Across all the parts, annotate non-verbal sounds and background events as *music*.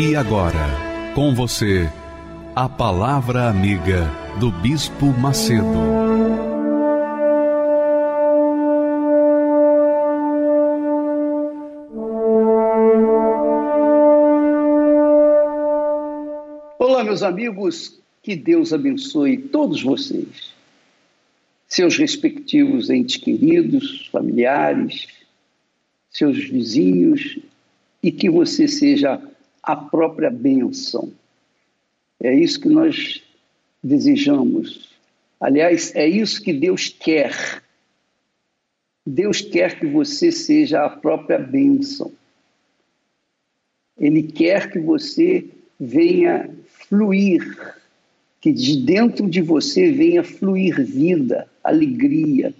E agora, com você, a Palavra Amiga do Bispo Macedo. Olá, meus amigos, que Deus abençoe todos vocês, seus respectivos entes queridos, familiares, seus vizinhos, e que você seja a própria bênção. É isso que nós desejamos. Aliás, é isso que Deus quer. Deus quer que você seja a própria bênção. Ele quer que você venha fluir, que de dentro de você venha fluir vida, alegria,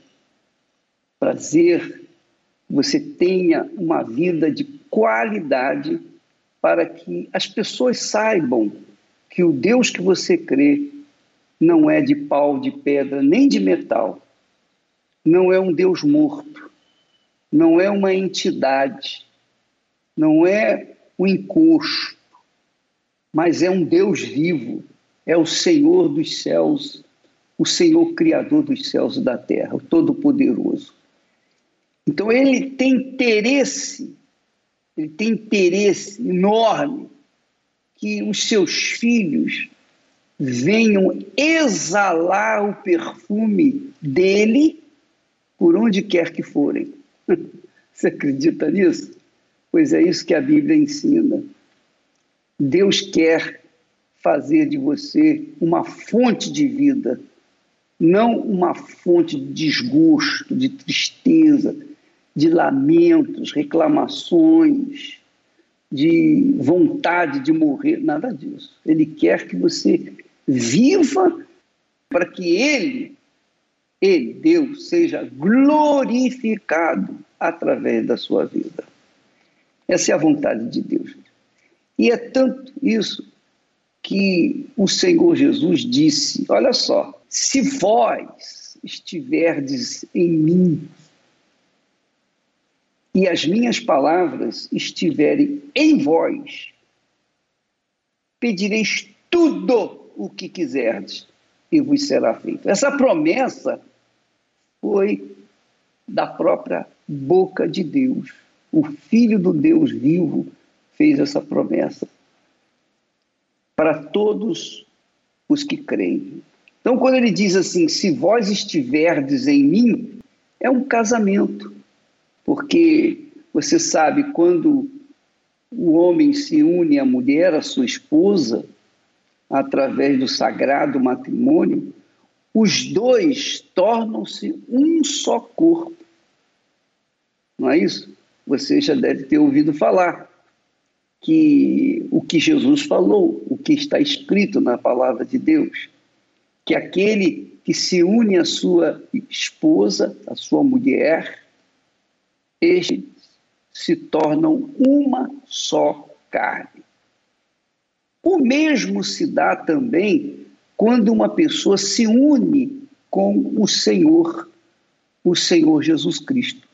prazer, você tenha uma vida de qualidade para que as pessoas saibam que o Deus que você crê não é de pau, de pedra, nem de metal. Não é um Deus morto. Não é uma entidade. Não é um encosto. Mas é um Deus vivo. É o Senhor dos céus, o Senhor Criador dos céus e da terra, o Todo-Poderoso. Então ele tem interesse ele tem interesse enorme que os seus filhos venham exalar o perfume dele por onde quer que forem. *laughs* Você acredita nisso? Pois é isso que a Bíblia ensina. Deus quer fazer de você uma fonte de vida, não uma fonte de desgosto, de tristeza, de lamentos, reclamações, de vontade de morrer, nada disso. Ele quer que você viva para que ele, ele, Deus, seja glorificado através da sua vida. Essa é a vontade de Deus. E é tanto isso que o Senhor Jesus disse: Olha só, se vós estiverdes em mim e as minhas palavras estiverem em vós, pedireis tudo o que quiserdes e vos será feito. Essa promessa foi da própria boca de Deus. O Filho do Deus vivo fez essa promessa para todos os que creem. Então, quando ele diz assim: se vós estiverdes em mim, é um casamento porque você sabe, quando o homem se une à mulher, à sua esposa, através do sagrado matrimônio, os dois tornam-se um só corpo. Não é isso? Você já deve ter ouvido falar que o que Jesus falou, o que está escrito na palavra de Deus, que aquele que se une à sua esposa, à sua mulher, estes se tornam uma só carne. O mesmo se dá também quando uma pessoa se une com o Senhor, o Senhor Jesus Cristo.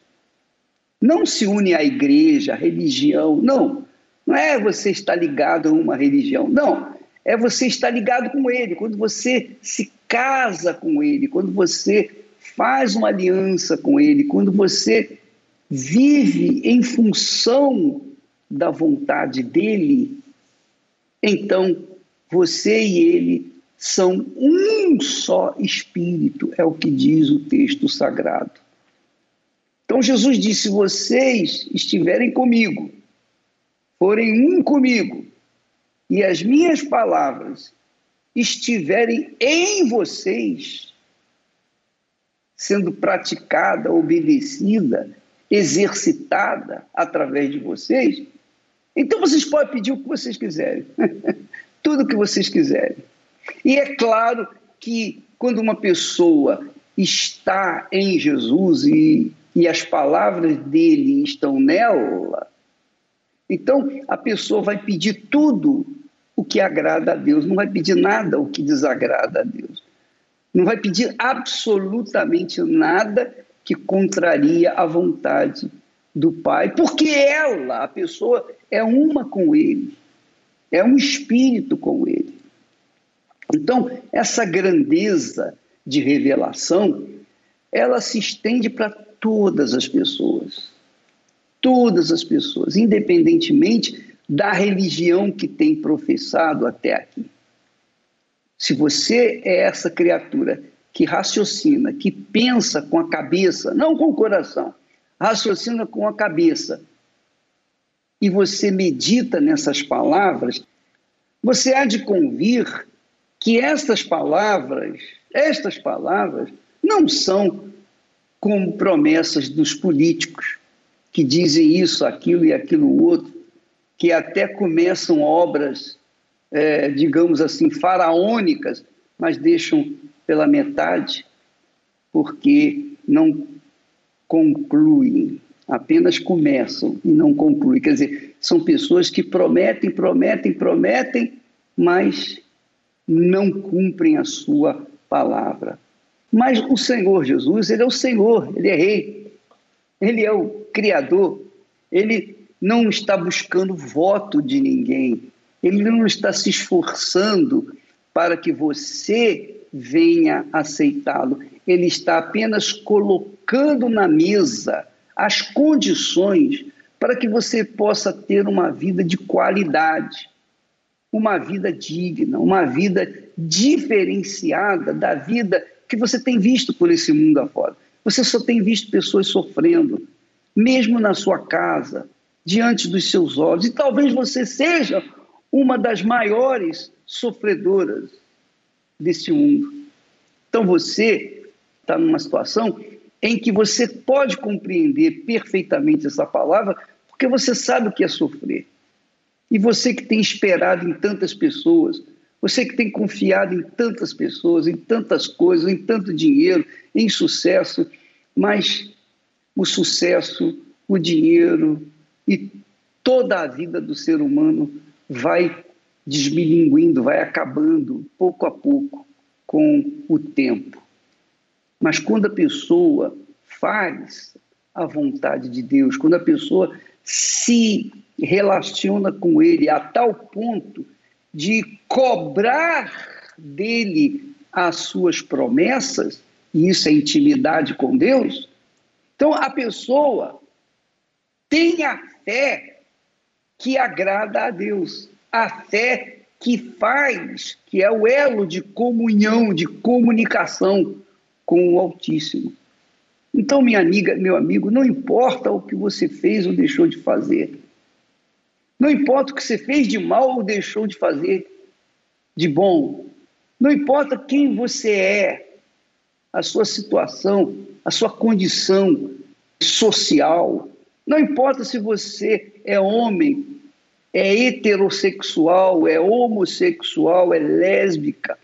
Não se une à igreja, à religião, não. Não é você estar ligado a uma religião, não. É você estar ligado com Ele. Quando você se casa com Ele, quando você faz uma aliança com Ele, quando você vive em função da vontade dele, então você e ele são um só espírito, é o que diz o texto sagrado. Então Jesus disse: vocês estiverem comigo, forem um comigo, e as minhas palavras estiverem em vocês, sendo praticada, obedecida, exercitada através de vocês, Então vocês podem pedir o que vocês quiserem, *laughs* tudo o que vocês quiserem. E é claro que quando uma pessoa está em Jesus e, e as palavras dele estão nela, então a pessoa vai pedir tudo o que agrada a Deus, não vai pedir nada o que desagrada a Deus. Não vai pedir absolutamente nada que contraria a vontade do Pai, porque ela, a pessoa, é uma com Ele, é um espírito com Ele. Então, essa grandeza de revelação, ela se estende para todas as pessoas. Todas as pessoas, independentemente da religião que tem professado até aqui. Se você é essa criatura que raciocina, que pensa com a cabeça, não com o coração, raciocina com a cabeça, e você medita nessas palavras, você há de convir que estas palavras, estas palavras, não são como promessas dos políticos que dizem isso, aquilo e aquilo outro, que até começam obras, é, digamos assim, faraônicas, mas deixam pela metade, porque não concluem, apenas começam e não concluem. Quer dizer, são pessoas que prometem, prometem, prometem, mas não cumprem a sua palavra. Mas o Senhor Jesus, ele é o Senhor, ele é rei, ele é o criador, ele não está buscando voto de ninguém, ele não está se esforçando para que você venha aceitá-lo. Ele está apenas colocando na mesa as condições para que você possa ter uma vida de qualidade, uma vida digna, uma vida diferenciada da vida que você tem visto por esse mundo afora. Você só tem visto pessoas sofrendo, mesmo na sua casa, diante dos seus olhos. E talvez você seja uma das maiores sofredoras desse mundo. Então você está numa situação em que você pode compreender perfeitamente essa palavra, porque você sabe o que é sofrer. E você que tem esperado em tantas pessoas, você que tem confiado em tantas pessoas, em tantas coisas, em tanto dinheiro, em sucesso, mas o sucesso, o dinheiro e toda a vida do ser humano vai desmilinguindo, vai acabando pouco a pouco com o tempo. Mas quando a pessoa faz a vontade de Deus, quando a pessoa se relaciona com Ele a tal ponto de cobrar dele as suas promessas, e isso é intimidade com Deus, então a pessoa tem a fé que agrada a Deus a fé que faz, que é o elo de comunhão, de comunicação com o Altíssimo. Então, minha amiga, meu amigo, não importa o que você fez ou deixou de fazer. Não importa o que você fez de mal ou deixou de fazer de bom. Não importa quem você é, a sua situação, a sua condição social. Não importa se você é homem é heterossexual, é homossexual, é lésbica,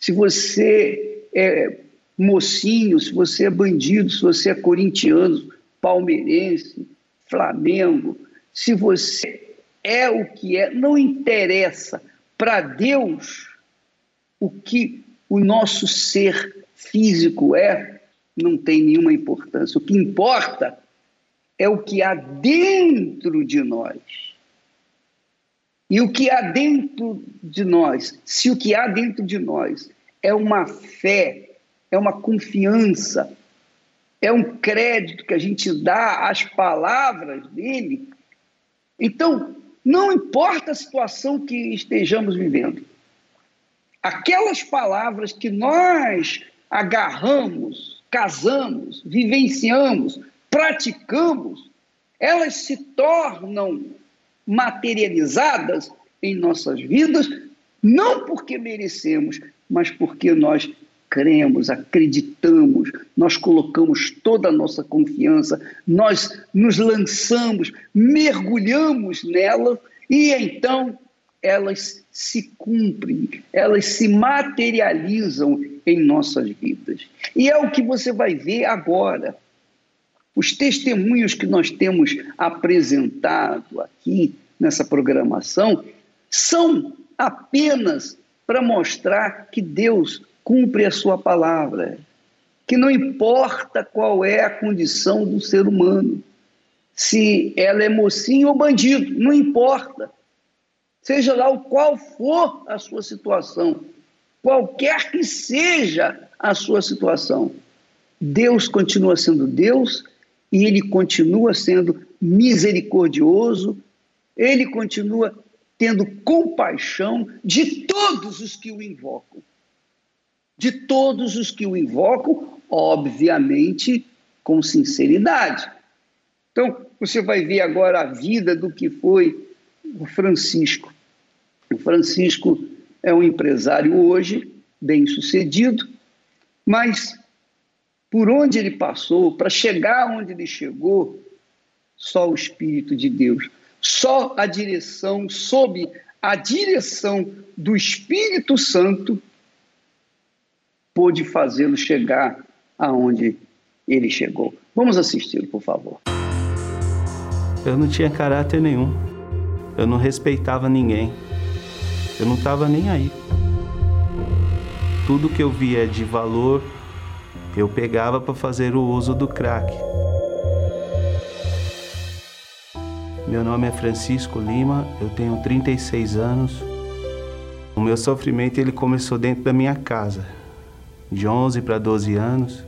se você é mocinho, se você é bandido, se você é corintiano, palmeirense, Flamengo, se você é o que é, não interessa para Deus o que o nosso ser físico é, não tem nenhuma importância. O que importa é o que há dentro de nós. E o que há dentro de nós, se o que há dentro de nós é uma fé, é uma confiança, é um crédito que a gente dá às palavras dele, então não importa a situação que estejamos vivendo, aquelas palavras que nós agarramos, casamos, vivenciamos, praticamos, elas se tornam materializadas em nossas vidas, não porque merecemos, mas porque nós cremos, acreditamos, nós colocamos toda a nossa confiança, nós nos lançamos, mergulhamos nela e então elas se cumprem, elas se materializam em nossas vidas. E é o que você vai ver agora. Os testemunhos que nós temos apresentado aqui nessa programação são apenas para mostrar que Deus cumpre a sua palavra, que não importa qual é a condição do ser humano, se ela é mocinho ou bandido, não importa. Seja lá o qual for a sua situação, qualquer que seja a sua situação, Deus continua sendo Deus e ele continua sendo misericordioso, ele continua tendo compaixão de todos os que o invocam. De todos os que o invocam, obviamente, com sinceridade. Então, você vai ver agora a vida do que foi o Francisco. O Francisco é um empresário hoje, bem sucedido, mas por onde ele passou, para chegar onde ele chegou, só o Espírito de Deus, só a direção, sob a direção do Espírito Santo, pôde fazê-lo chegar aonde ele chegou. Vamos assisti-lo, por favor. Eu não tinha caráter nenhum. Eu não respeitava ninguém. Eu não estava nem aí. Tudo que eu via de valor, eu pegava para fazer o uso do crack. Meu nome é Francisco Lima, eu tenho 36 anos. O meu sofrimento ele começou dentro da minha casa. De 11 para 12 anos,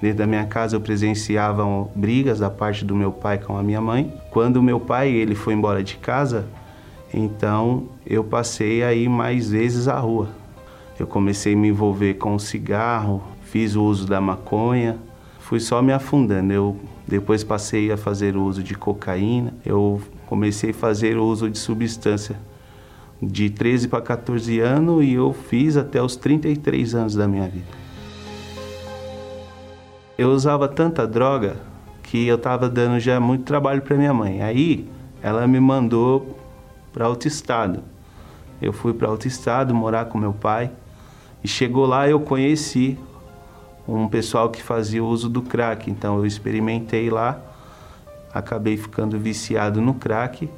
dentro da minha casa eu presenciava brigas da parte do meu pai com a minha mãe. Quando meu pai ele foi embora de casa, então eu passei a ir mais vezes à rua. Eu comecei a me envolver com cigarro, fiz o uso da maconha, fui só me afundando. Eu depois passei a fazer o uso de cocaína. Eu comecei a fazer o uso de substância de 13 para 14 anos e eu fiz até os 33 anos da minha vida. Eu usava tanta droga que eu estava dando já muito trabalho para minha mãe. Aí ela me mandou para outro estado. Eu fui para outro estado morar com meu pai e chegou lá eu conheci um pessoal que fazia uso do crack. Então eu experimentei lá, acabei ficando viciado no crack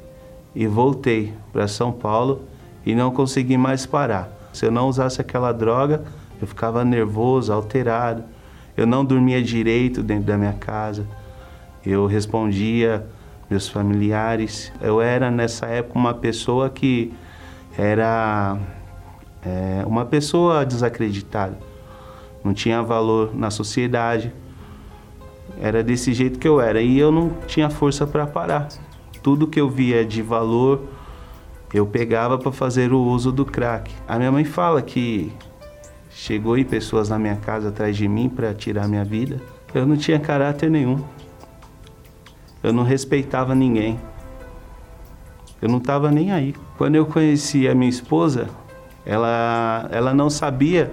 e voltei para São Paulo e não consegui mais parar. Se eu não usasse aquela droga, eu ficava nervoso, alterado. Eu não dormia direito dentro da minha casa. Eu respondia meus familiares. Eu era nessa época uma pessoa que era é, uma pessoa desacreditada não tinha valor na sociedade. Era desse jeito que eu era e eu não tinha força para parar. Tudo que eu via de valor, eu pegava para fazer o uso do crack. A minha mãe fala que chegou aí pessoas na minha casa atrás de mim para tirar minha vida. Eu não tinha caráter nenhum. Eu não respeitava ninguém. Eu não estava nem aí. Quando eu conheci a minha esposa, ela, ela não sabia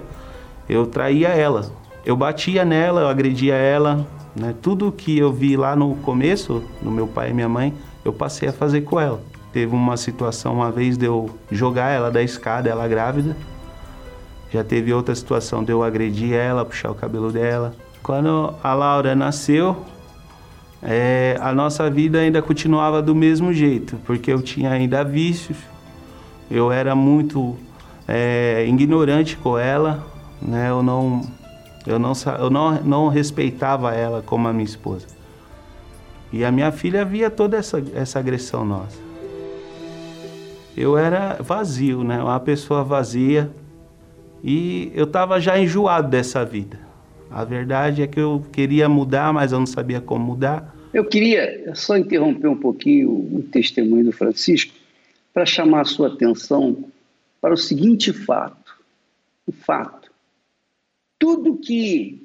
eu traía ela. Eu batia nela, eu agredia ela, né? Tudo que eu vi lá no começo, no meu pai e minha mãe, eu passei a fazer com ela. Teve uma situação uma vez de eu jogar ela da escada, ela grávida. Já teve outra situação de eu agredir ela, puxar o cabelo dela. Quando a Laura nasceu, é, a nossa vida ainda continuava do mesmo jeito, porque eu tinha ainda vícios, eu era muito é, ignorante com ela, né? Eu não eu não eu não, não respeitava ela como a minha esposa. E a minha filha via toda essa essa agressão nossa. Eu era vazio, né? Uma pessoa vazia. E eu estava já enjoado dessa vida. A verdade é que eu queria mudar, mas eu não sabia como mudar. Eu queria só interromper um pouquinho o testemunho do Francisco para chamar a sua atenção para o seguinte fato. O fato tudo que,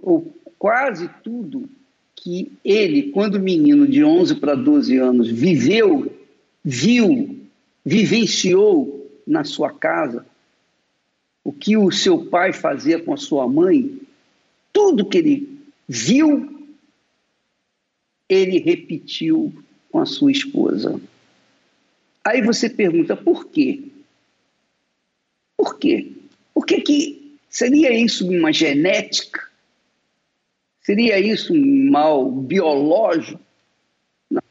ou quase tudo, que ele, quando menino de 11 para 12 anos, viveu, viu, vivenciou na sua casa, o que o seu pai fazia com a sua mãe, tudo que ele viu, ele repetiu com a sua esposa. Aí você pergunta, por quê? Por quê? Por que, que seria isso uma genética? Seria isso um mal biológico? Não.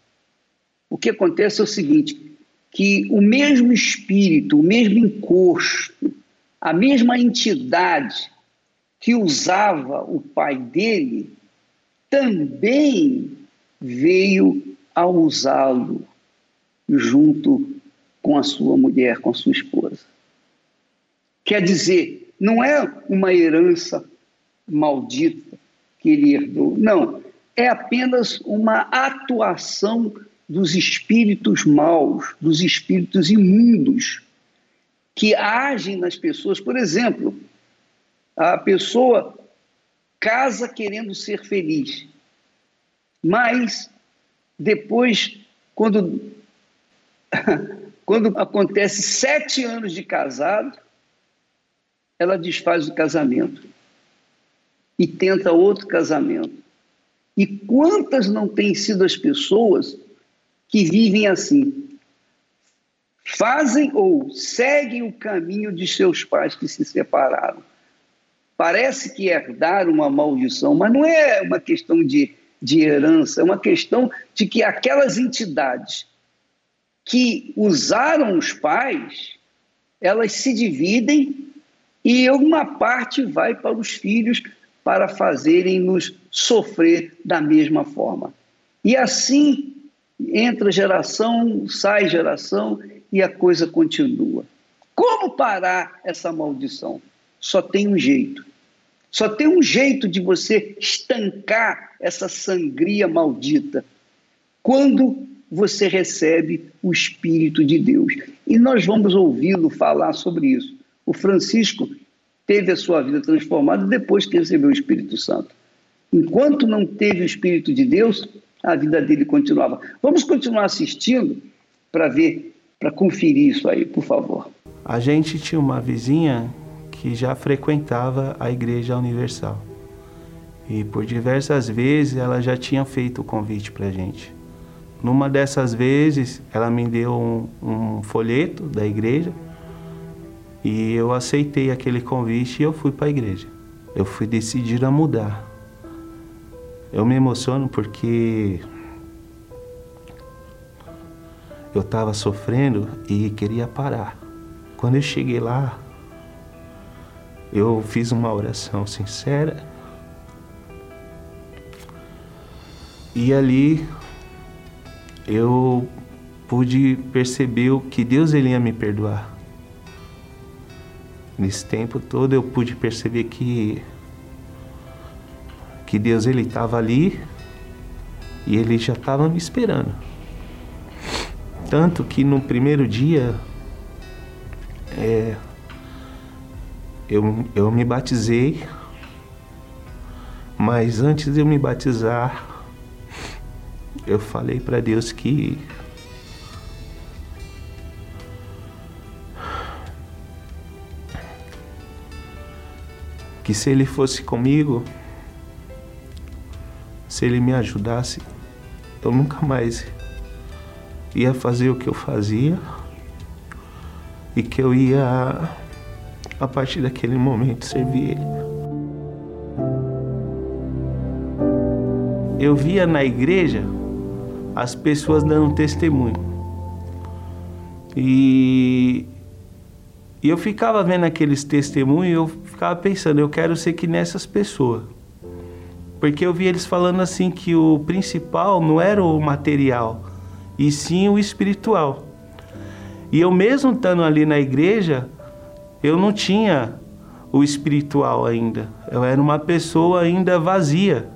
O que acontece é o seguinte, que o mesmo espírito, o mesmo encosto, a mesma entidade que usava o pai dele, também veio a usá-lo junto com a sua mulher, com a sua esposa. Quer dizer, não é uma herança maldita que ele herdou, não, é apenas uma atuação dos espíritos maus, dos espíritos imundos que agem nas pessoas. Por exemplo, a pessoa casa querendo ser feliz, mas depois, quando, *laughs* quando acontece sete anos de casado, ela desfaz o casamento e tenta outro casamento. E quantas não têm sido as pessoas que vivem assim? Fazem ou seguem o caminho de seus pais que se separaram. Parece que herdar uma maldição, mas não é uma questão de, de herança, é uma questão de que aquelas entidades que usaram os pais, elas se dividem e uma parte vai para os filhos para fazerem-nos sofrer da mesma forma. E assim entra geração, sai geração e a coisa continua. Como parar essa maldição? Só tem um jeito. Só tem um jeito de você estancar essa sangria maldita. Quando você recebe o Espírito de Deus. E nós vamos ouvi-lo falar sobre isso. O Francisco teve a sua vida transformada depois que recebeu o Espírito Santo. Enquanto não teve o Espírito de Deus, a vida dele continuava. Vamos continuar assistindo para ver, para conferir isso aí, por favor. A gente tinha uma vizinha que já frequentava a Igreja Universal. E por diversas vezes ela já tinha feito o convite para a gente. Numa dessas vezes, ela me deu um, um folheto da igreja e eu aceitei aquele convite e eu fui para a igreja. Eu fui decidido a mudar. Eu me emociono porque eu estava sofrendo e queria parar. Quando eu cheguei lá, eu fiz uma oração sincera. E ali eu pude perceber que Deus ele ia me perdoar. Nesse tempo todo eu pude perceber que que Deus ele estava ali e ele já estava me esperando. Tanto que no primeiro dia é, eu, eu me batizei, mas antes de eu me batizar, eu falei para Deus que que se ele fosse comigo, se ele me ajudasse, eu nunca mais ia fazer o que eu fazia e que eu ia a partir daquele momento servir ele. Eu via na igreja as pessoas dando testemunho. E, e eu ficava vendo aqueles testemunhos eu ficava pensando, eu quero ser que nessas pessoas. Porque eu vi eles falando assim que o principal não era o material, e sim o espiritual. E eu mesmo estando ali na igreja, eu não tinha o espiritual ainda. Eu era uma pessoa ainda vazia.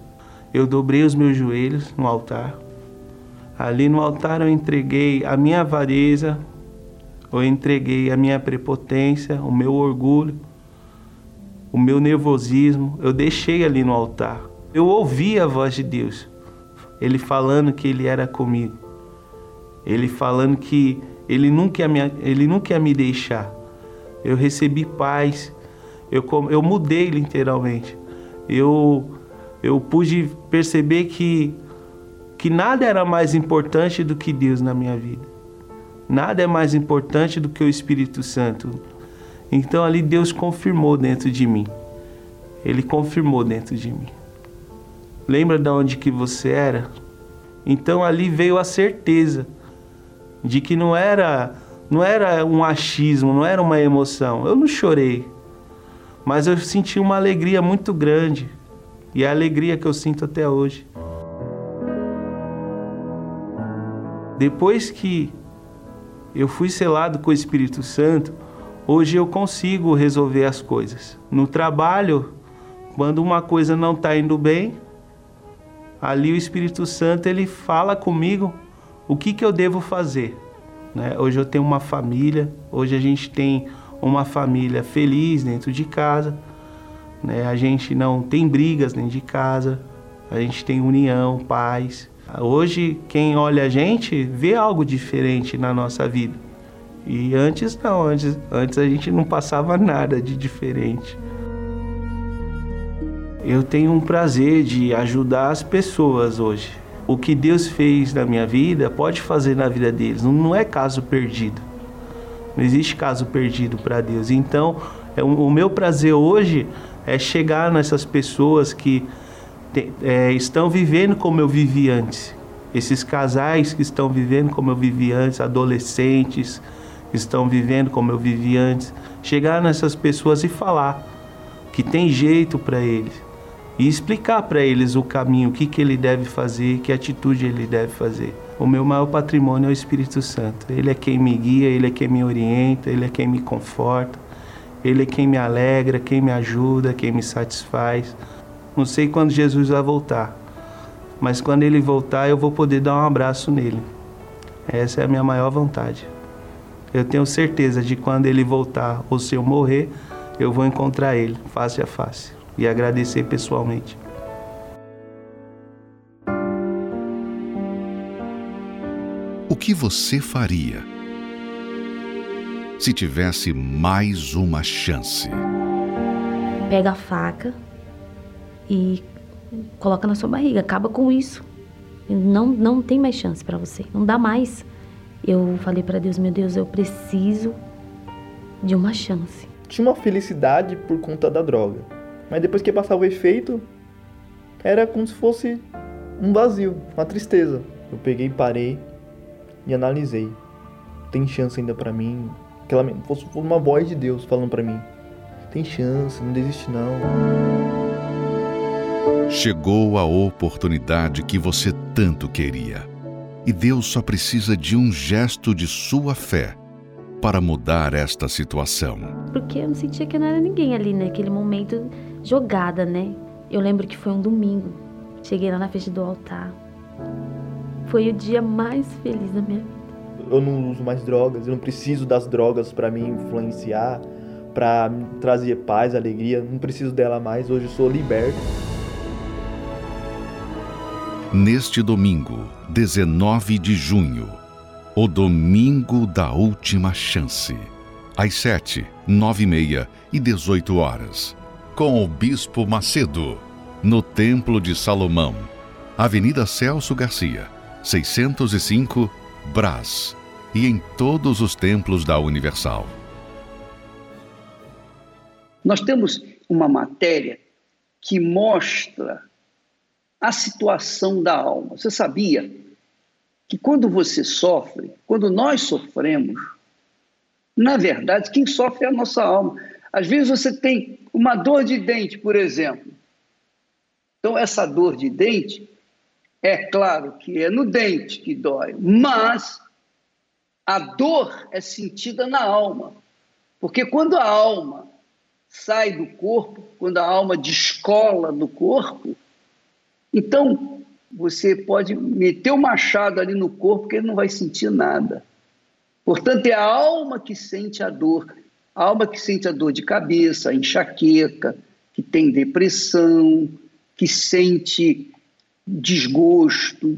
Eu dobrei os meus joelhos no altar Ali no altar eu entreguei a minha avareza, eu entreguei a minha prepotência, o meu orgulho, o meu nervosismo, eu deixei ali no altar. Eu ouvi a voz de Deus, Ele falando que Ele era comigo, Ele falando que Ele nunca ia me, ele nunca ia me deixar. Eu recebi paz, Eu, eu mudei literalmente. Eu, eu pude perceber que, que nada era mais importante do que Deus na minha vida. Nada é mais importante do que o Espírito Santo. Então ali Deus confirmou dentro de mim. Ele confirmou dentro de mim. Lembra de onde que você era? Então ali veio a certeza de que não era não era um achismo, não era uma emoção. Eu não chorei, mas eu senti uma alegria muito grande e é a alegria que eu sinto até hoje. Depois que eu fui selado com o Espírito Santo, hoje eu consigo resolver as coisas. No trabalho, quando uma coisa não está indo bem, ali o Espírito Santo ele fala comigo o que, que eu devo fazer. Né? Hoje eu tenho uma família, hoje a gente tem uma família feliz dentro de casa, né? a gente não tem brigas dentro de casa, a gente tem união, paz. Hoje quem olha a gente vê algo diferente na nossa vida. E antes não, antes, antes a gente não passava nada de diferente. Eu tenho um prazer de ajudar as pessoas hoje o que Deus fez na minha vida pode fazer na vida deles. Não, é caso perdido. Não existe caso perdido para Deus. Então, é, o meu prazer hoje é chegar nessas pessoas que te, é, estão vivendo como eu vivi antes. Esses casais que estão vivendo como eu vivi antes, adolescentes estão vivendo como eu vivi antes. Chegar nessas pessoas e falar que tem jeito para eles e explicar para eles o caminho, o que, que ele deve fazer, que atitude ele deve fazer. O meu maior patrimônio é o Espírito Santo. Ele é quem me guia, ele é quem me orienta, ele é quem me conforta, ele é quem me alegra, quem me ajuda, quem me satisfaz. Não sei quando Jesus vai voltar, mas quando ele voltar, eu vou poder dar um abraço nele. Essa é a minha maior vontade. Eu tenho certeza de quando ele voltar ou se eu morrer, eu vou encontrar ele face a face e agradecer pessoalmente. O que você faria se tivesse mais uma chance? Pega a faca e coloca na sua barriga, acaba com isso. Não, não tem mais chance para você, não dá mais. Eu falei para Deus, meu Deus, eu preciso de uma chance. Tinha uma felicidade por conta da droga. Mas depois que passava o efeito, era como se fosse um vazio, uma tristeza. Eu peguei, parei e analisei. Tem chance ainda para mim. Aquela fosse uma voz de Deus falando para mim. Tem chance, não desiste não. Chegou a oportunidade que você tanto queria. E Deus só precisa de um gesto de sua fé para mudar esta situação. Porque eu não sentia que não era ninguém ali naquele momento jogada, né? Eu lembro que foi um domingo. Cheguei lá na frente do altar. Foi o dia mais feliz da minha vida. Eu não uso mais drogas, eu não preciso das drogas para me influenciar, para trazer paz, alegria, não preciso dela mais. Hoje eu sou liberto. Neste domingo, 19 de junho, o domingo da última chance, às 7, 9 e meia e 18 horas com o Bispo Macedo, no Templo de Salomão, Avenida Celso Garcia, 605, Brás, e em todos os templos da Universal. Nós temos uma matéria que mostra a situação da alma. Você sabia que quando você sofre, quando nós sofremos, na verdade, quem sofre é a nossa alma. Às vezes você tem uma dor de dente, por exemplo. Então, essa dor de dente, é claro que é no dente que dói, mas a dor é sentida na alma. Porque quando a alma sai do corpo, quando a alma descola do corpo, então você pode meter o machado ali no corpo que ele não vai sentir nada. Portanto, é a alma que sente a dor. A alma que sente a dor de cabeça, a enxaqueca, que tem depressão, que sente desgosto,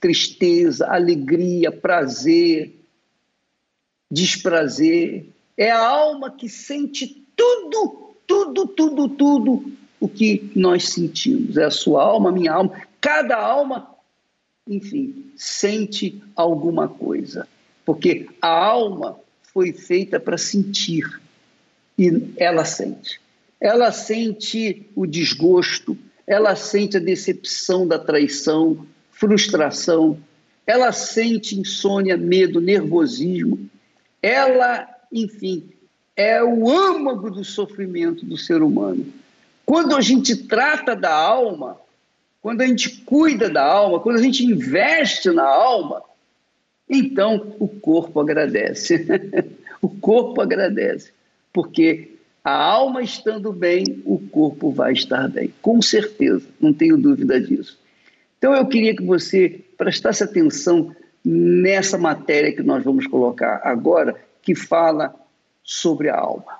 tristeza, alegria, prazer, desprazer. É a alma que sente tudo tudo, tudo, tudo o que nós sentimos. É a sua alma, a minha alma, cada alma, enfim, sente alguma coisa. Porque a alma foi feita para sentir e ela sente. Ela sente o desgosto, ela sente a decepção da traição, frustração, ela sente insônia, medo, nervosismo. Ela, enfim, é o âmago do sofrimento do ser humano. Quando a gente trata da alma, quando a gente cuida da alma, quando a gente investe na alma, então o corpo agradece. *laughs* o corpo agradece, porque a alma estando bem, o corpo vai estar bem, com certeza, não tenho dúvida disso. Então eu queria que você prestasse atenção nessa matéria que nós vamos colocar agora, que fala sobre a alma.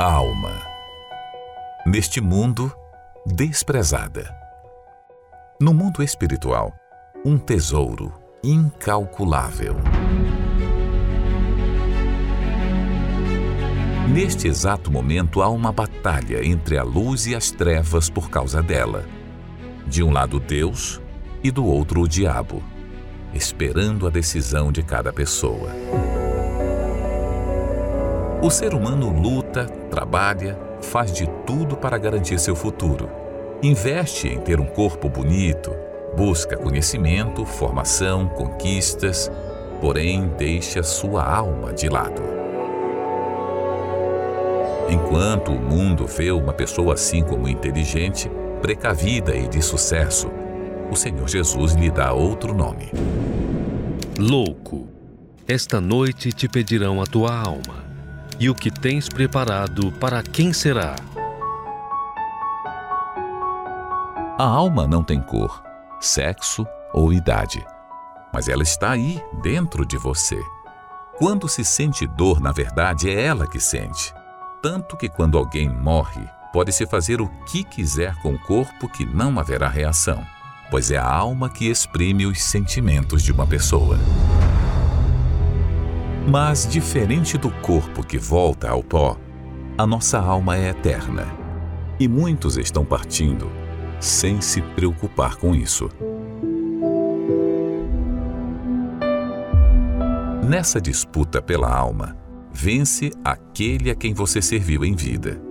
Alma. Neste mundo, desprezada. No mundo espiritual, um tesouro incalculável. Neste exato momento há uma batalha entre a luz e as trevas por causa dela. De um lado Deus e do outro o diabo, esperando a decisão de cada pessoa. O ser humano luta, trabalha, faz de tudo para garantir seu futuro. Investe em ter um corpo bonito, busca conhecimento, formação, conquistas, porém deixa sua alma de lado. Enquanto o mundo vê uma pessoa assim como inteligente, precavida e de sucesso, o Senhor Jesus lhe dá outro nome. Louco, esta noite te pedirão a tua alma, e o que tens preparado para quem será? A alma não tem cor, sexo ou idade, mas ela está aí, dentro de você. Quando se sente dor, na verdade, é ela que sente. Tanto que quando alguém morre, Pode-se fazer o que quiser com o corpo que não haverá reação, pois é a alma que exprime os sentimentos de uma pessoa. Mas, diferente do corpo que volta ao pó, a nossa alma é eterna. E muitos estão partindo sem se preocupar com isso. Nessa disputa pela alma, vence aquele a quem você serviu em vida.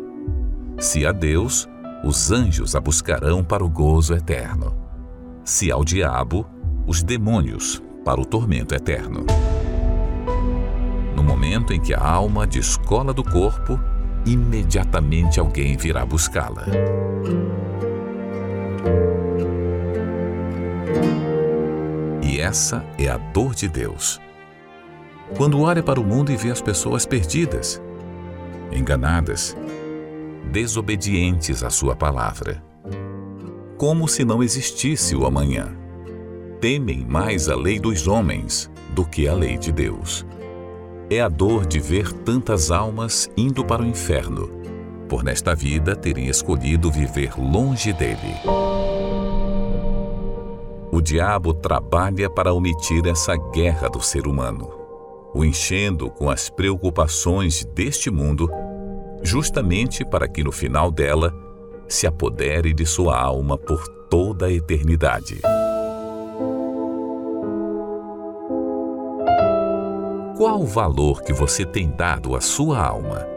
Se a Deus, os anjos a buscarão para o gozo eterno. Se ao diabo, os demônios para o tormento eterno. No momento em que a alma descola do corpo, imediatamente alguém virá buscá-la. E essa é a dor de Deus. Quando olha para o mundo e vê as pessoas perdidas, enganadas, desobedientes à sua palavra. Como se não existisse o amanhã. Temem mais a lei dos homens do que a lei de Deus. É a dor de ver tantas almas indo para o inferno, por nesta vida terem escolhido viver longe dele. O diabo trabalha para omitir essa guerra do ser humano, o enchendo com as preocupações deste mundo justamente para que no final dela se apodere de sua alma por toda a eternidade. Qual o valor que você tem dado à sua alma?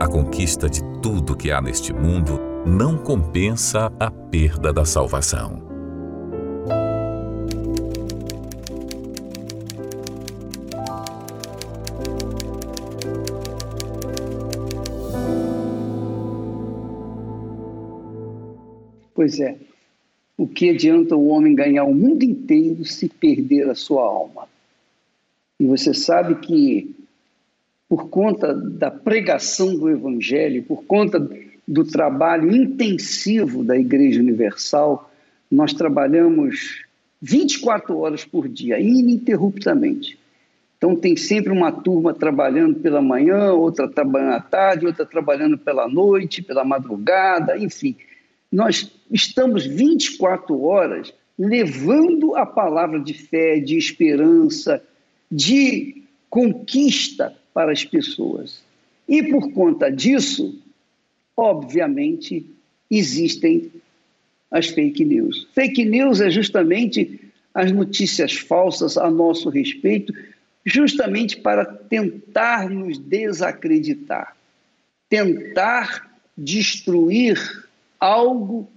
A conquista de tudo que há neste mundo não compensa a perda da salvação. Pois é. O que adianta o homem ganhar o mundo inteiro se perder a sua alma? E você sabe que, por conta da pregação do Evangelho, por conta do trabalho intensivo da Igreja Universal, nós trabalhamos 24 horas por dia, ininterruptamente. Então, tem sempre uma turma trabalhando pela manhã, outra trabalhando à tarde, outra trabalhando pela noite, pela madrugada, enfim nós estamos 24 horas levando a palavra de fé, de esperança, de conquista para as pessoas. E por conta disso, obviamente, existem as fake news. Fake news é justamente as notícias falsas a nosso respeito, justamente para tentar nos desacreditar, tentar destruir algo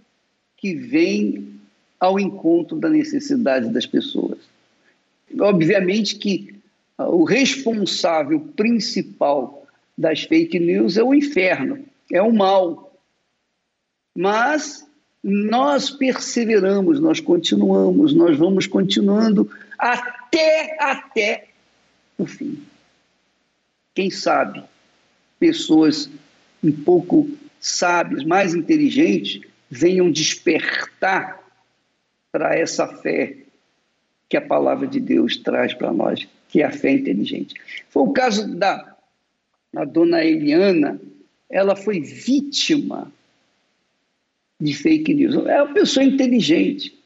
que vem ao encontro da necessidade das pessoas. Obviamente que o responsável principal das fake news é o inferno, é o mal. Mas nós perseveramos, nós continuamos, nós vamos continuando até até o fim. Quem sabe pessoas um pouco sábias, mais inteligentes, venham despertar para essa fé que a palavra de Deus traz para nós, que é a fé inteligente. Foi o caso da, da dona Eliana, ela foi vítima de fake news. É uma pessoa inteligente.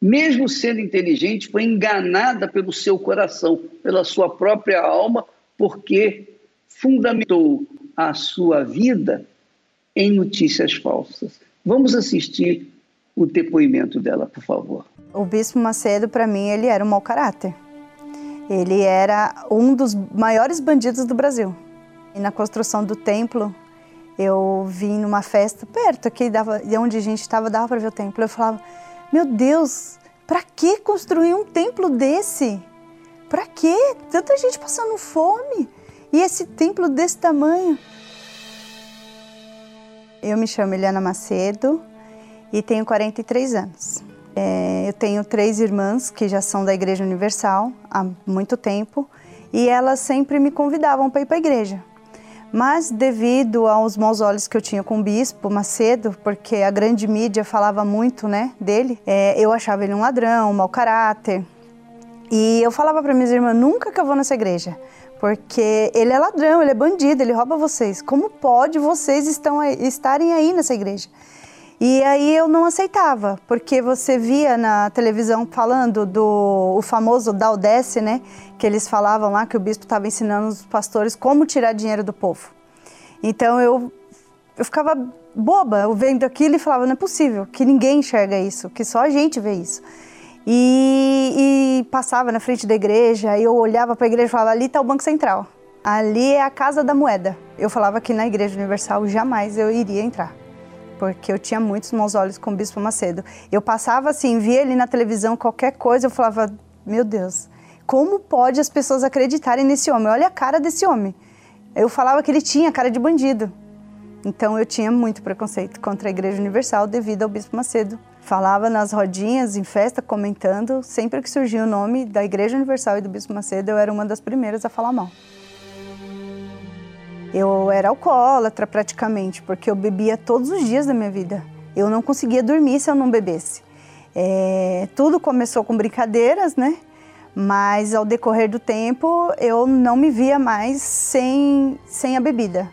Mesmo sendo inteligente, foi enganada pelo seu coração, pela sua própria alma, porque fundamentou a sua vida em notícias falsas. Vamos assistir o depoimento dela, por favor. O Bispo Macedo, para mim, ele era um mau caráter. Ele era um dos maiores bandidos do Brasil. E na construção do templo, eu vim numa festa perto aqui dava, de onde a gente estava, dava para ver o templo. Eu falava, meu Deus, para que construir um templo desse? Para que? Tanta gente passando fome. E esse templo desse tamanho? Eu me chamo Eliana Macedo e tenho 43 anos. É, eu tenho três irmãs que já são da Igreja Universal há muito tempo e elas sempre me convidavam para ir para a igreja. Mas devido aos maus olhos que eu tinha com o bispo Macedo, porque a grande mídia falava muito né, dele, é, eu achava ele um ladrão, um mau caráter. E eu falava para minhas irmãs, nunca que eu vou nessa igreja, porque ele é ladrão, ele é bandido, ele rouba vocês. Como pode vocês estão estarem aí nessa igreja? E aí eu não aceitava, porque você via na televisão falando do o famoso Daudece, né? Que eles falavam lá que o bispo estava ensinando os pastores como tirar dinheiro do povo. Então eu, eu ficava boba vendo aquilo e falava, não é possível, que ninguém enxerga isso, que só a gente vê isso. E, e passava na frente da igreja, eu olhava para a igreja e falava, ali está o Banco Central, ali é a Casa da Moeda. Eu falava que na Igreja Universal jamais eu iria entrar porque eu tinha muitos maus olhos com o Bispo Macedo. Eu passava assim, via ele na televisão, qualquer coisa, eu falava, meu Deus, como pode as pessoas acreditarem nesse homem? Olha a cara desse homem. Eu falava que ele tinha cara de bandido. Então eu tinha muito preconceito contra a Igreja Universal devido ao Bispo Macedo. Falava nas rodinhas, em festa, comentando, sempre que surgia o nome da Igreja Universal e do Bispo Macedo, eu era uma das primeiras a falar mal. Eu era alcoólatra praticamente, porque eu bebia todos os dias da minha vida. Eu não conseguia dormir se eu não bebesse. É, tudo começou com brincadeiras, né? Mas ao decorrer do tempo eu não me via mais sem, sem a bebida.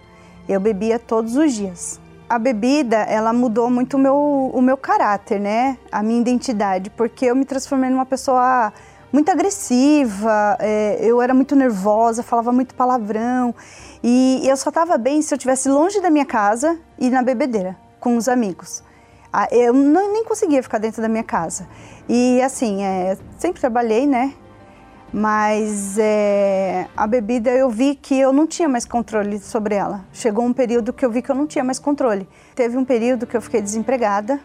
Eu bebia todos os dias. A bebida, ela mudou muito o meu, o meu caráter, né? A minha identidade, porque eu me transformei numa pessoa muito agressiva, é, eu era muito nervosa, falava muito palavrão. E eu só estava bem se eu estivesse longe da minha casa e na bebedeira, com os amigos. Ah, eu não, nem conseguia ficar dentro da minha casa. E assim, é, sempre trabalhei, né? Mas é, a bebida eu vi que eu não tinha mais controle sobre ela. Chegou um período que eu vi que eu não tinha mais controle. Teve um período que eu fiquei desempregada.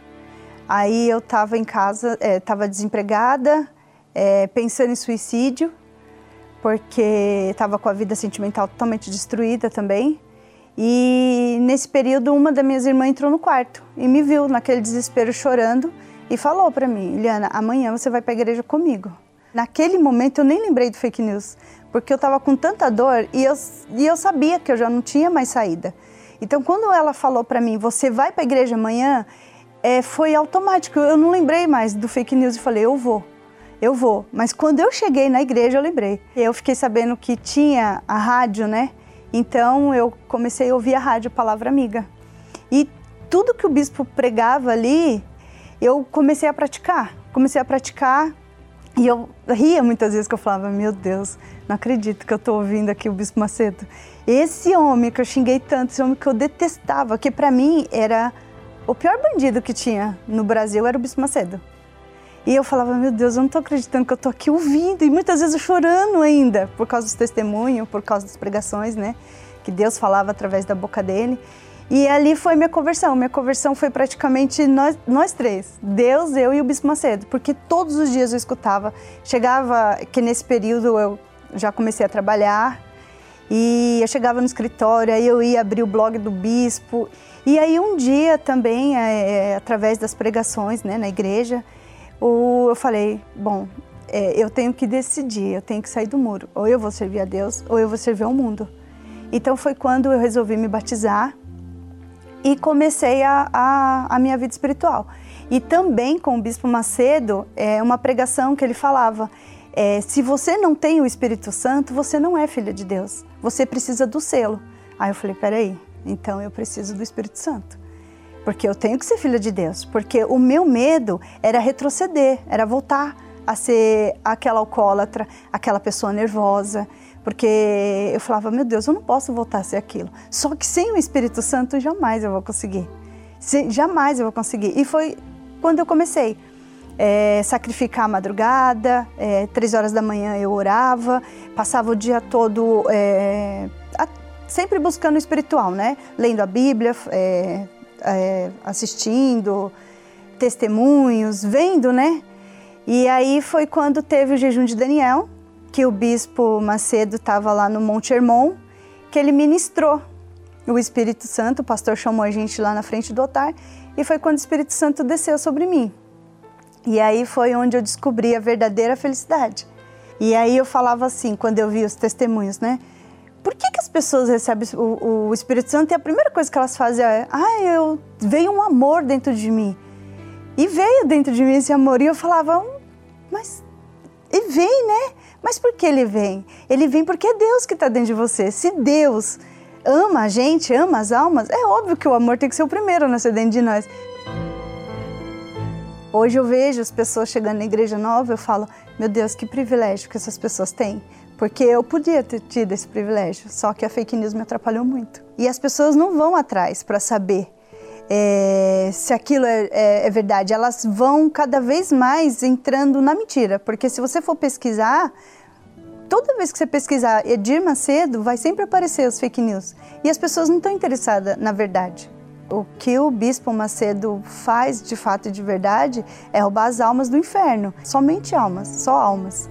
Aí eu estava em casa, estava é, desempregada, é, pensando em suicídio porque estava com a vida sentimental totalmente destruída também. E nesse período, uma das minhas irmãs entrou no quarto e me viu naquele desespero chorando e falou para mim: Liana, amanhã você vai para a igreja comigo. Naquele momento eu nem lembrei do fake news, porque eu estava com tanta dor e eu, e eu sabia que eu já não tinha mais saída. Então, quando ela falou para mim: Você vai para a igreja amanhã? É, foi automático, eu não lembrei mais do fake news e falei: Eu vou eu vou. Mas quando eu cheguei na igreja, eu lembrei. Eu fiquei sabendo que tinha a rádio, né? Então eu comecei a ouvir a rádio Palavra Amiga. E tudo que o bispo pregava ali, eu comecei a praticar. comecei a praticar e eu ria muitas vezes que eu falava, meu Deus, não acredito que eu estou ouvindo aqui o Bispo Macedo. Esse homem que eu xinguei tanto, esse homem que eu detestava, que para mim era o pior bandido que tinha no Brasil, era o Bispo Macedo. E eu falava, meu Deus, eu não estou acreditando que eu estou aqui ouvindo. E muitas vezes chorando ainda, por causa dos testemunhos, por causa das pregações, né? Que Deus falava através da boca dele. E ali foi minha conversão. Minha conversão foi praticamente nós, nós três: Deus, eu e o Bispo Macedo. Porque todos os dias eu escutava. Chegava, que nesse período eu já comecei a trabalhar. E eu chegava no escritório, aí eu ia abrir o blog do bispo. E aí um dia também, é através das pregações né, na igreja, o, eu falei, bom, é, eu tenho que decidir, eu tenho que sair do muro. Ou eu vou servir a Deus, ou eu vou servir ao mundo. Então foi quando eu resolvi me batizar e comecei a, a, a minha vida espiritual. E também com o Bispo Macedo, é uma pregação que ele falava, é, se você não tem o Espírito Santo, você não é filha de Deus. Você precisa do selo. Aí eu falei, peraí, então eu preciso do Espírito Santo. Porque eu tenho que ser filha de Deus. Porque o meu medo era retroceder, era voltar a ser aquela alcoólatra, aquela pessoa nervosa. Porque eu falava, meu Deus, eu não posso voltar a ser aquilo. Só que sem o Espírito Santo, jamais eu vou conseguir. jamais eu vou conseguir. E foi quando eu comecei. É, sacrificar a madrugada, é, três horas da manhã eu orava, passava o dia todo é, a, sempre buscando o espiritual, né? Lendo a Bíblia, é, assistindo, testemunhos, vendo, né? E aí foi quando teve o jejum de Daniel, que o bispo Macedo estava lá no Monte Hermon, que ele ministrou o Espírito Santo, o pastor chamou a gente lá na frente do altar, e foi quando o Espírito Santo desceu sobre mim. E aí foi onde eu descobri a verdadeira felicidade. E aí eu falava assim, quando eu vi os testemunhos, né? Por que, que as pessoas recebem o, o Espírito Santo e a primeira coisa que elas fazem é: ah, eu veio um amor dentro de mim. E veio dentro de mim esse amor. E eu falava, hum, mas. E vem, né? Mas por que ele vem? Ele vem porque é Deus que está dentro de você. Se Deus ama a gente, ama as almas, é óbvio que o amor tem que ser o primeiro a nascer dentro de nós. Hoje eu vejo as pessoas chegando na igreja nova, eu falo, meu Deus, que privilégio que essas pessoas têm. Porque eu podia ter tido esse privilégio, só que a fake news me atrapalhou muito. E as pessoas não vão atrás para saber é, se aquilo é, é, é, verdade. Elas vão cada vez mais entrando na mentira, porque se você for pesquisar, toda vez que você pesquisar Edir Macedo, vai sempre aparecer os fake news. E as pessoas não estão interessadas na verdade. O que o Bispo Macedo faz de fato e de verdade é roubar as almas do inferno. Somente almas, só almas.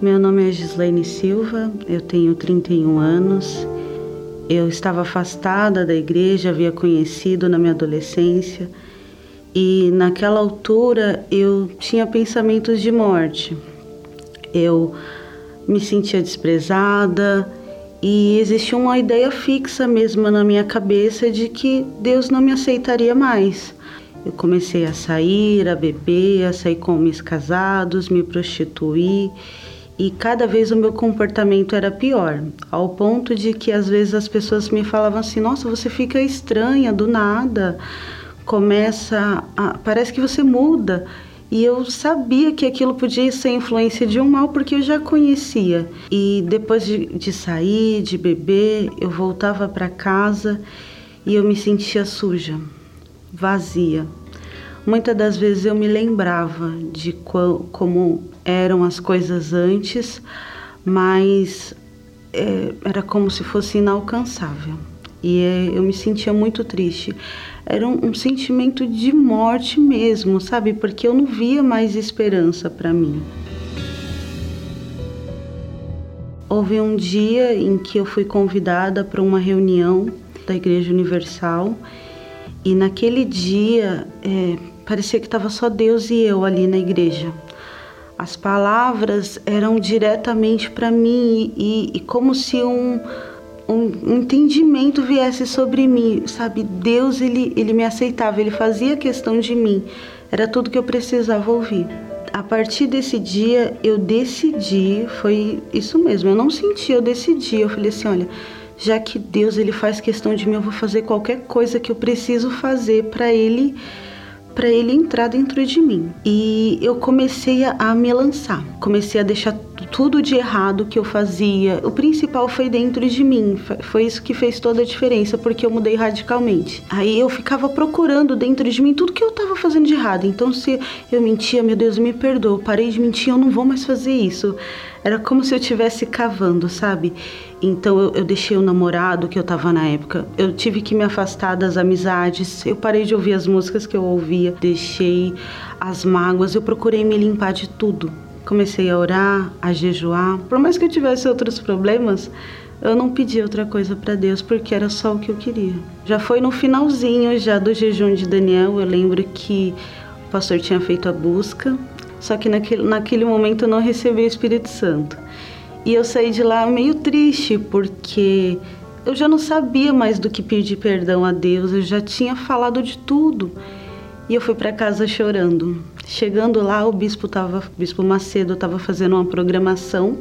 Meu nome é Gislaine Silva, eu tenho 31 anos. Eu estava afastada da igreja, havia conhecido na minha adolescência e naquela altura eu tinha pensamentos de morte. Eu me sentia desprezada e existia uma ideia fixa mesmo na minha cabeça de que Deus não me aceitaria mais. Eu comecei a sair, a beber, a sair com homens casados, me prostituir e cada vez o meu comportamento era pior, ao ponto de que às vezes as pessoas me falavam assim: "Nossa, você fica estranha do nada, começa a, parece que você muda". E eu sabia que aquilo podia ser influência de um mal porque eu já conhecia. E depois de, de sair, de beber, eu voltava para casa e eu me sentia suja, vazia. Muitas das vezes eu me lembrava de como eram as coisas antes, mas é, era como se fosse inalcançável. E é, eu me sentia muito triste. Era um, um sentimento de morte mesmo, sabe? Porque eu não via mais esperança para mim. Houve um dia em que eu fui convidada para uma reunião da Igreja Universal e naquele dia é, parecia que estava só Deus e eu ali na igreja. As palavras eram diretamente para mim e, e, como se um, um, entendimento viesse sobre mim, sabe? Deus ele, ele me aceitava, ele fazia questão de mim. Era tudo que eu precisava ouvir. A partir desse dia eu decidi, foi isso mesmo. Eu não senti, eu decidi. Eu falei assim, olha, já que Deus ele faz questão de mim, eu vou fazer qualquer coisa que eu preciso fazer para ele para ele entrar dentro de mim. E eu comecei a, me lançar, comecei a deixar tudo de errado que eu fazia. O principal foi dentro de mim, foi isso que fez toda a diferença, porque eu mudei radicalmente. Aí eu ficava procurando dentro de mim tudo que eu estava fazendo de errado. Então, se eu mentia, meu Deus, me perdoa, parei de mentir, eu não vou mais fazer isso. Era como se eu estivesse cavando, sabe? Então eu, eu, deixei o namorado que eu tava na época. Eu tive que me afastar das amizades. Eu parei de ouvir as músicas que eu ouvia. Deixei as mágoas. Eu procurei me limpar de tudo. Comecei a orar, a jejuar. Por mais que eu tivesse outros problemas, eu não pedi outra coisa para Deus porque era só o que eu queria. Já foi no finalzinho já do jejum de Daniel. Eu lembro que o pastor tinha feito a busca. Só que naquele, naquele momento eu não recebi o Espírito Santo. E eu saí de lá meio triste, porque eu já não sabia mais do que pedir perdão a Deus, eu já tinha falado de tudo. E eu fui para casa chorando. Chegando lá, o bispo tava, o bispo Macedo estava fazendo uma programação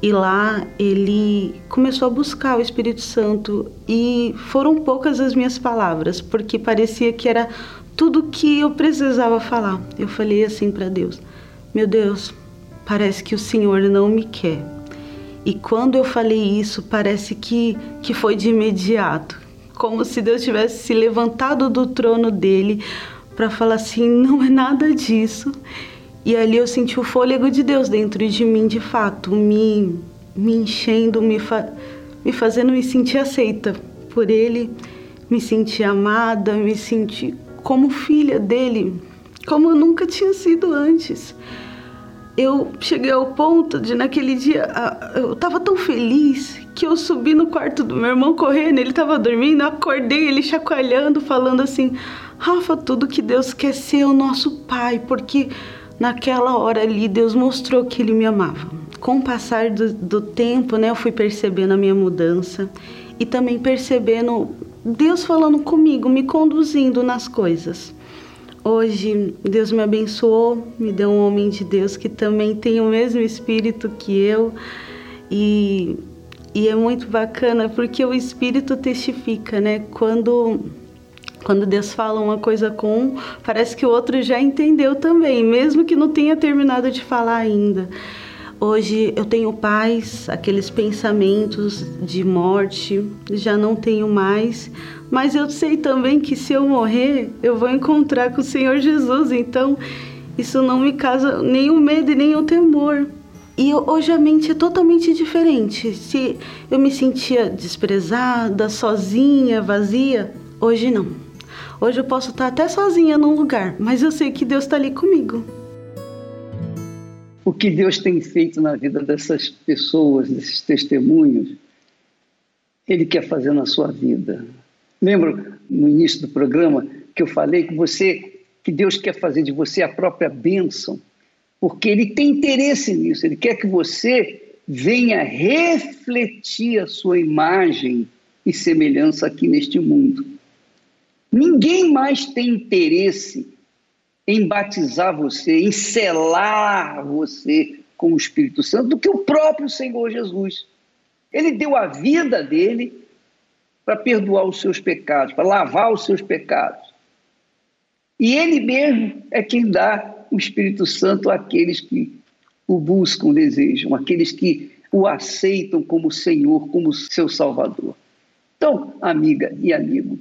E lá ele começou a buscar o Espírito Santo e foram poucas as minhas palavras, porque parecia que era tudo que eu precisava falar. Eu falei assim para Deus: Meu Deus, parece que o Senhor não me quer. E quando eu falei isso, parece que, que foi de imediato, como se Deus tivesse se levantado do trono dele para falar assim: não é nada disso. E ali eu senti o fôlego de Deus dentro de mim, de fato, me, me enchendo, me, fa me fazendo me sentir aceita por Ele, me sentir amada, me sentir como filha dele, como eu nunca tinha sido antes. Eu cheguei ao ponto de, naquele dia, eu estava tão feliz que eu subi no quarto do meu irmão correndo, ele estava dormindo, acordei ele chacoalhando, falando assim: Rafa, tudo que Deus quer ser o nosso pai, porque naquela hora ali Deus mostrou que Ele me amava. Com o passar do, do tempo, né, eu fui percebendo a minha mudança e também percebendo Deus falando comigo, me conduzindo nas coisas. Hoje, Deus me abençoou, me deu um homem de Deus que também tem o mesmo espírito que eu e, e é muito bacana porque o espírito testifica, né? Quando quando Deus fala uma coisa com um, parece que o outro já entendeu também, mesmo que não tenha terminado de falar ainda. Hoje eu tenho paz, aqueles pensamentos de morte, já não tenho mais, mas eu sei também que se eu morrer, eu vou encontrar com o Senhor Jesus, então isso não me causa nenhum medo e nenhum temor. E hoje a mente é totalmente diferente. Se eu me sentia desprezada, sozinha, vazia, hoje não. Hoje eu posso estar até sozinha num lugar, mas eu sei que Deus está ali comigo. O que Deus tem feito na vida dessas pessoas, desses testemunhos, Ele quer fazer na sua vida. Lembro no início do programa que eu falei que você, que Deus quer fazer de você a própria bênção, porque Ele tem interesse nisso. Ele quer que você venha refletir a sua imagem e semelhança aqui neste mundo. Ninguém mais tem interesse em batizar você, em selar você com o Espírito Santo do que o próprio Senhor Jesus. Ele deu a vida dele para perdoar os seus pecados, para lavar os seus pecados. E ele mesmo é quem dá o Espírito Santo àqueles que o buscam, desejam, aqueles que o aceitam como Senhor, como seu Salvador. Então, amiga e amigo,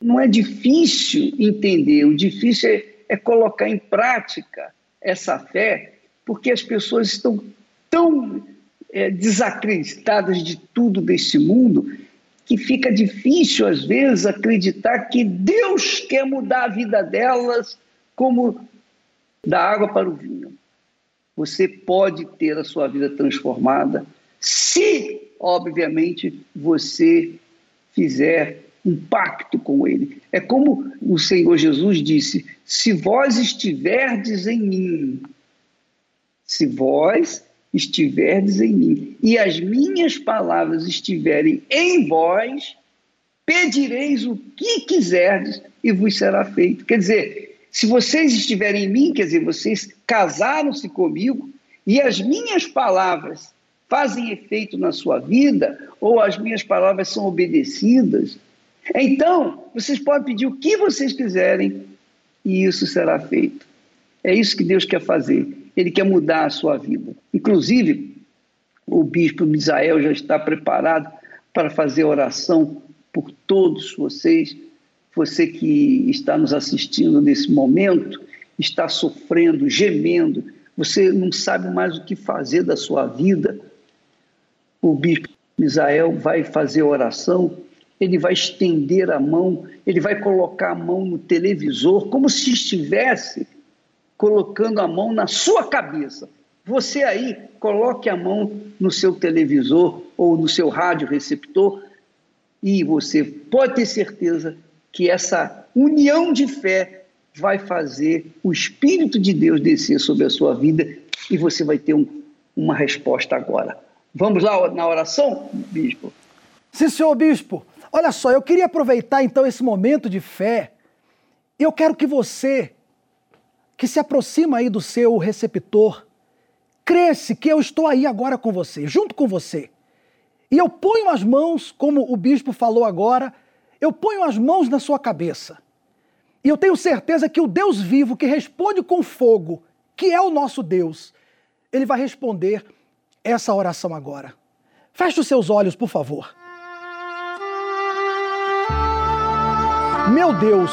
não é difícil entender, o difícil é, é colocar em prática essa fé, porque as pessoas estão tão é, desacreditadas de tudo desse mundo que fica difícil, às vezes, acreditar que Deus quer mudar a vida delas como da água para o vinho. Você pode ter a sua vida transformada se, obviamente, você fizer um pacto com ele. É como o Senhor Jesus disse: se vós estiverdes em mim, se vós estiverdes em mim e as minhas palavras estiverem em vós, pedireis o que quiserdes e vos será feito. Quer dizer, se vocês estiverem em mim, quer dizer, vocês casaram-se comigo e as minhas palavras fazem efeito na sua vida, ou as minhas palavras são obedecidas, então, vocês podem pedir o que vocês quiserem e isso será feito. É isso que Deus quer fazer. Ele quer mudar a sua vida. Inclusive, o bispo Misael já está preparado para fazer oração por todos vocês. Você que está nos assistindo nesse momento, está sofrendo, gemendo, você não sabe mais o que fazer da sua vida. O bispo Misael vai fazer oração ele vai estender a mão, ele vai colocar a mão no televisor, como se estivesse colocando a mão na sua cabeça. Você aí, coloque a mão no seu televisor ou no seu rádio receptor e você pode ter certeza que essa união de fé vai fazer o Espírito de Deus descer sobre a sua vida e você vai ter um, uma resposta agora. Vamos lá na oração, bispo? Sim, senhor bispo. Olha só, eu queria aproveitar então esse momento de fé. Eu quero que você, que se aproxima aí do seu receptor, cresce que eu estou aí agora com você, junto com você. E eu ponho as mãos, como o bispo falou agora, eu ponho as mãos na sua cabeça. E eu tenho certeza que o Deus vivo, que responde com fogo, que é o nosso Deus, ele vai responder essa oração agora. Feche os seus olhos, por favor. Meu Deus,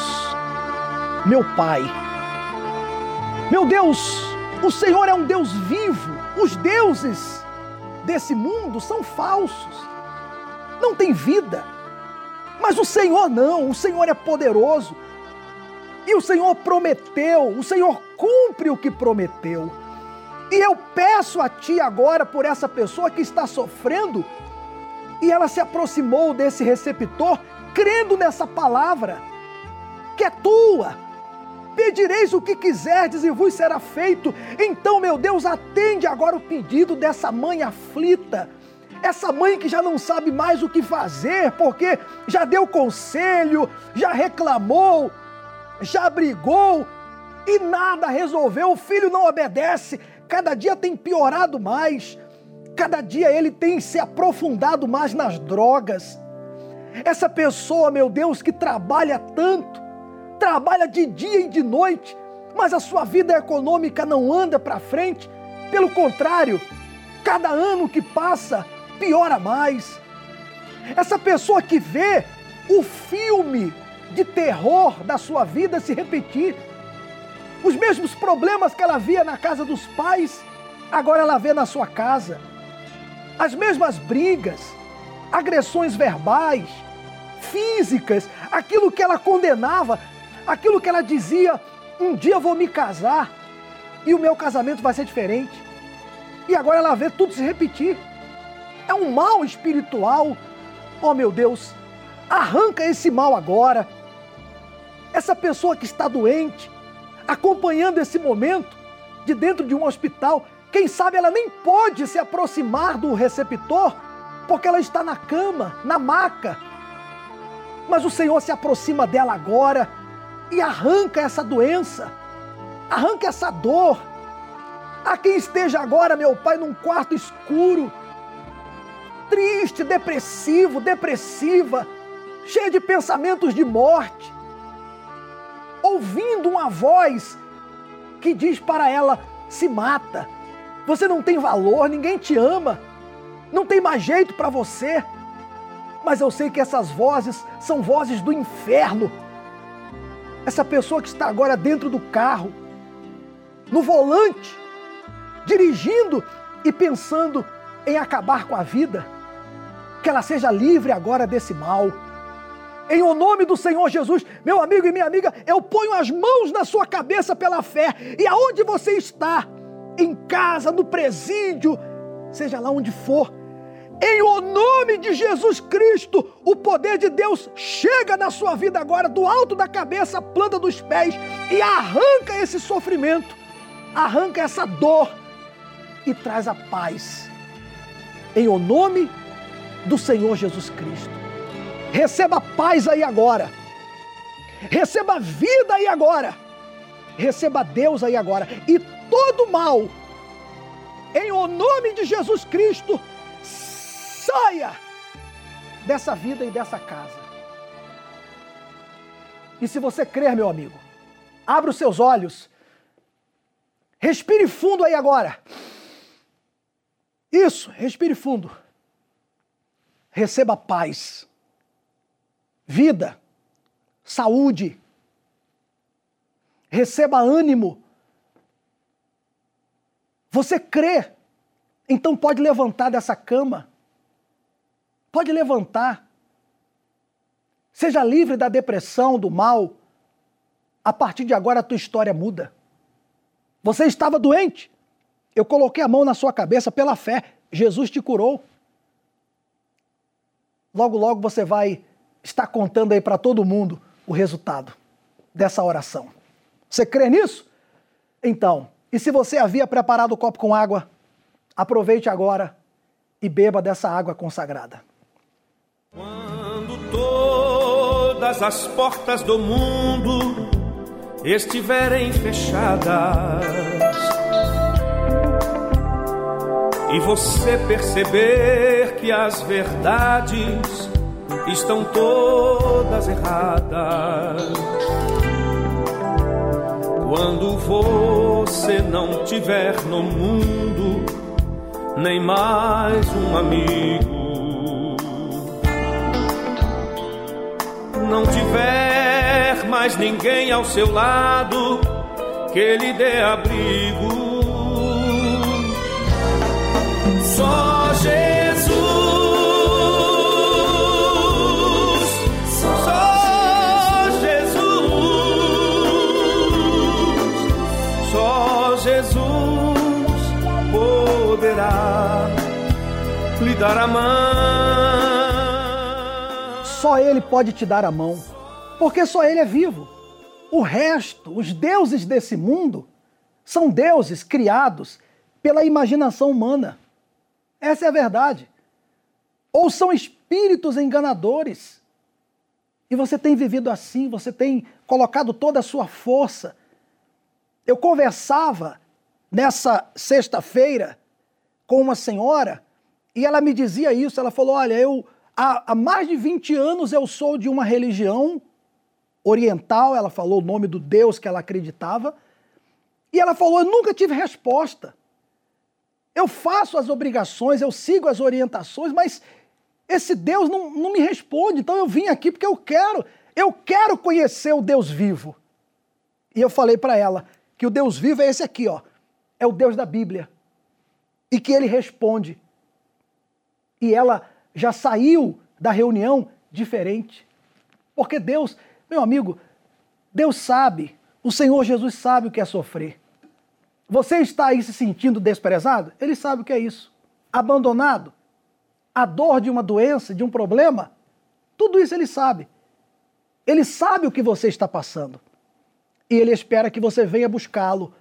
meu Pai, meu Deus, o Senhor é um Deus vivo. Os deuses desse mundo são falsos, não tem vida. Mas o Senhor não, o Senhor é poderoso. E o Senhor prometeu, o Senhor cumpre o que prometeu. E eu peço a Ti agora por essa pessoa que está sofrendo e ela se aproximou desse receptor crendo nessa palavra, que é tua. Pedireis o que quiserdes e vos será feito. Então, meu Deus, atende agora o pedido dessa mãe aflita. Essa mãe que já não sabe mais o que fazer, porque já deu conselho, já reclamou, já brigou e nada resolveu. O filho não obedece, cada dia tem piorado mais, cada dia ele tem se aprofundado mais nas drogas. Essa pessoa, meu Deus, que trabalha tanto, trabalha de dia e de noite, mas a sua vida econômica não anda para frente. Pelo contrário, cada ano que passa, piora mais. Essa pessoa que vê o filme de terror da sua vida se repetir, os mesmos problemas que ela via na casa dos pais, agora ela vê na sua casa. As mesmas brigas, agressões verbais, físicas, aquilo que ela condenava, aquilo que ela dizia: um dia vou me casar e o meu casamento vai ser diferente. E agora ela vê tudo se repetir. É um mal espiritual. Oh meu Deus, arranca esse mal agora. Essa pessoa que está doente, acompanhando esse momento de dentro de um hospital, quem sabe ela nem pode se aproximar do receptor porque ela está na cama, na maca. Mas o Senhor se aproxima dela agora e arranca essa doença, arranca essa dor. A quem esteja agora, meu Pai, num quarto escuro, triste, depressivo, depressiva, cheia de pensamentos de morte, ouvindo uma voz que diz para ela: se mata, você não tem valor, ninguém te ama, não tem mais jeito para você. Mas eu sei que essas vozes são vozes do inferno. Essa pessoa que está agora dentro do carro, no volante, dirigindo e pensando em acabar com a vida, que ela seja livre agora desse mal em o nome do Senhor Jesus, meu amigo e minha amiga, eu ponho as mãos na sua cabeça pela fé. E aonde você está, em casa, no presídio, seja lá onde for, em o nome de Jesus Cristo, o poder de Deus chega na sua vida agora, do alto da cabeça planta dos pés, e arranca esse sofrimento, arranca essa dor e traz a paz. Em o nome do Senhor Jesus Cristo. Receba paz aí agora. Receba vida aí agora. Receba Deus aí agora. E todo mal, em o nome de Jesus Cristo, saia dessa vida e dessa casa. E se você crer, meu amigo, abra os seus olhos. Respire fundo aí agora. Isso, respire fundo. Receba paz vida, saúde. Receba ânimo. Você crê, então pode levantar dessa cama. Pode levantar. Seja livre da depressão, do mal. A partir de agora a tua história muda. Você estava doente. Eu coloquei a mão na sua cabeça pela fé. Jesus te curou. Logo, logo você vai está contando aí para todo mundo o resultado dessa oração. Você crê nisso? Então, e se você havia preparado o copo com água, aproveite agora e beba dessa água consagrada. Todas as portas do mundo estiverem fechadas, e você perceber que as verdades estão todas erradas. Quando você não tiver no mundo nem mais um amigo, não tiver mais ninguém ao seu lado que lhe dê abrigo. Só Jesus, só Jesus, só Jesus poderá lhe dar a mão. Só Ele pode te dar a mão, porque só Ele é vivo. O resto, os deuses desse mundo, são deuses criados pela imaginação humana. Essa é a verdade. Ou são espíritos enganadores. E você tem vivido assim, você tem colocado toda a sua força. Eu conversava nessa sexta-feira com uma senhora e ela me dizia isso. Ela falou: Olha, eu há, há mais de 20 anos eu sou de uma religião oriental. Ela falou o nome do Deus que ela acreditava. E ela falou: Eu nunca tive resposta. Eu faço as obrigações, eu sigo as orientações, mas esse Deus não, não me responde. Então eu vim aqui porque eu quero, eu quero conhecer o Deus vivo. E eu falei para ela que o Deus vivo é esse aqui, ó. É o Deus da Bíblia. E que ele responde. E ela já saiu da reunião diferente. Porque Deus, meu amigo, Deus sabe, o Senhor Jesus sabe o que é sofrer. Você está aí se sentindo desprezado? Ele sabe o que é isso. Abandonado? A dor de uma doença, de um problema? Tudo isso ele sabe. Ele sabe o que você está passando. E ele espera que você venha buscá-lo.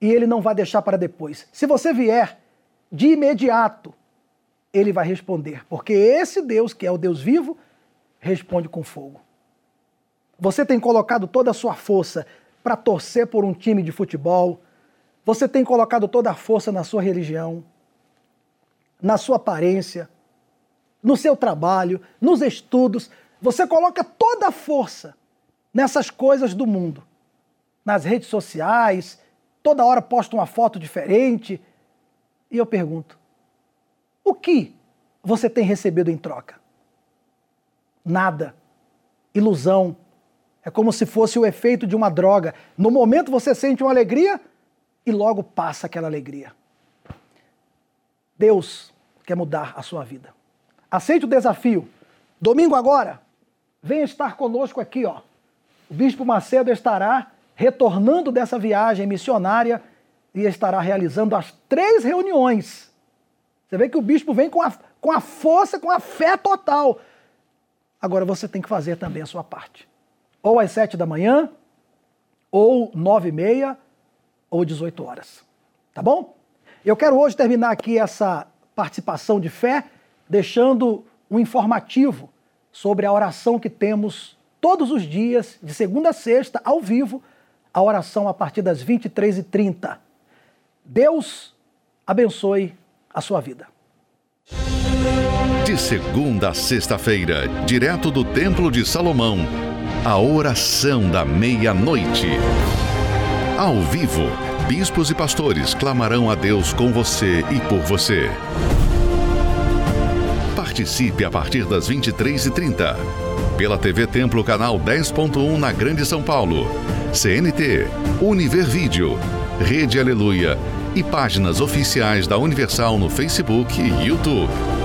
E ele não vai deixar para depois. Se você vier de imediato, ele vai responder. Porque esse Deus, que é o Deus vivo, responde com fogo. Você tem colocado toda a sua força para torcer por um time de futebol. Você tem colocado toda a força na sua religião, na sua aparência, no seu trabalho, nos estudos. Você coloca toda a força nessas coisas do mundo. Nas redes sociais, toda hora posta uma foto diferente. E eu pergunto: o que você tem recebido em troca? Nada. Ilusão, é como se fosse o efeito de uma droga. No momento você sente uma alegria e logo passa aquela alegria. Deus quer mudar a sua vida. Aceite o desafio. Domingo agora, venha estar conosco aqui, ó. O Bispo Macedo estará retornando dessa viagem missionária e estará realizando as três reuniões. Você vê que o bispo vem com a, com a força, com a fé total. Agora você tem que fazer também a sua parte ou às sete da manhã, ou nove e meia, ou 18 horas. Tá bom? Eu quero hoje terminar aqui essa participação de fé deixando um informativo sobre a oração que temos todos os dias, de segunda a sexta, ao vivo, a oração a partir das 23h30. Deus abençoe a sua vida. De segunda a sexta-feira, direto do Templo de Salomão a oração da meia-noite. Ao vivo, bispos e pastores clamarão a Deus com você e por você. Participe a partir das 23h30. Pela TV Templo, canal 10.1 na Grande São Paulo. CNT, Univer Vídeo, Rede Aleluia e páginas oficiais da Universal no Facebook e YouTube.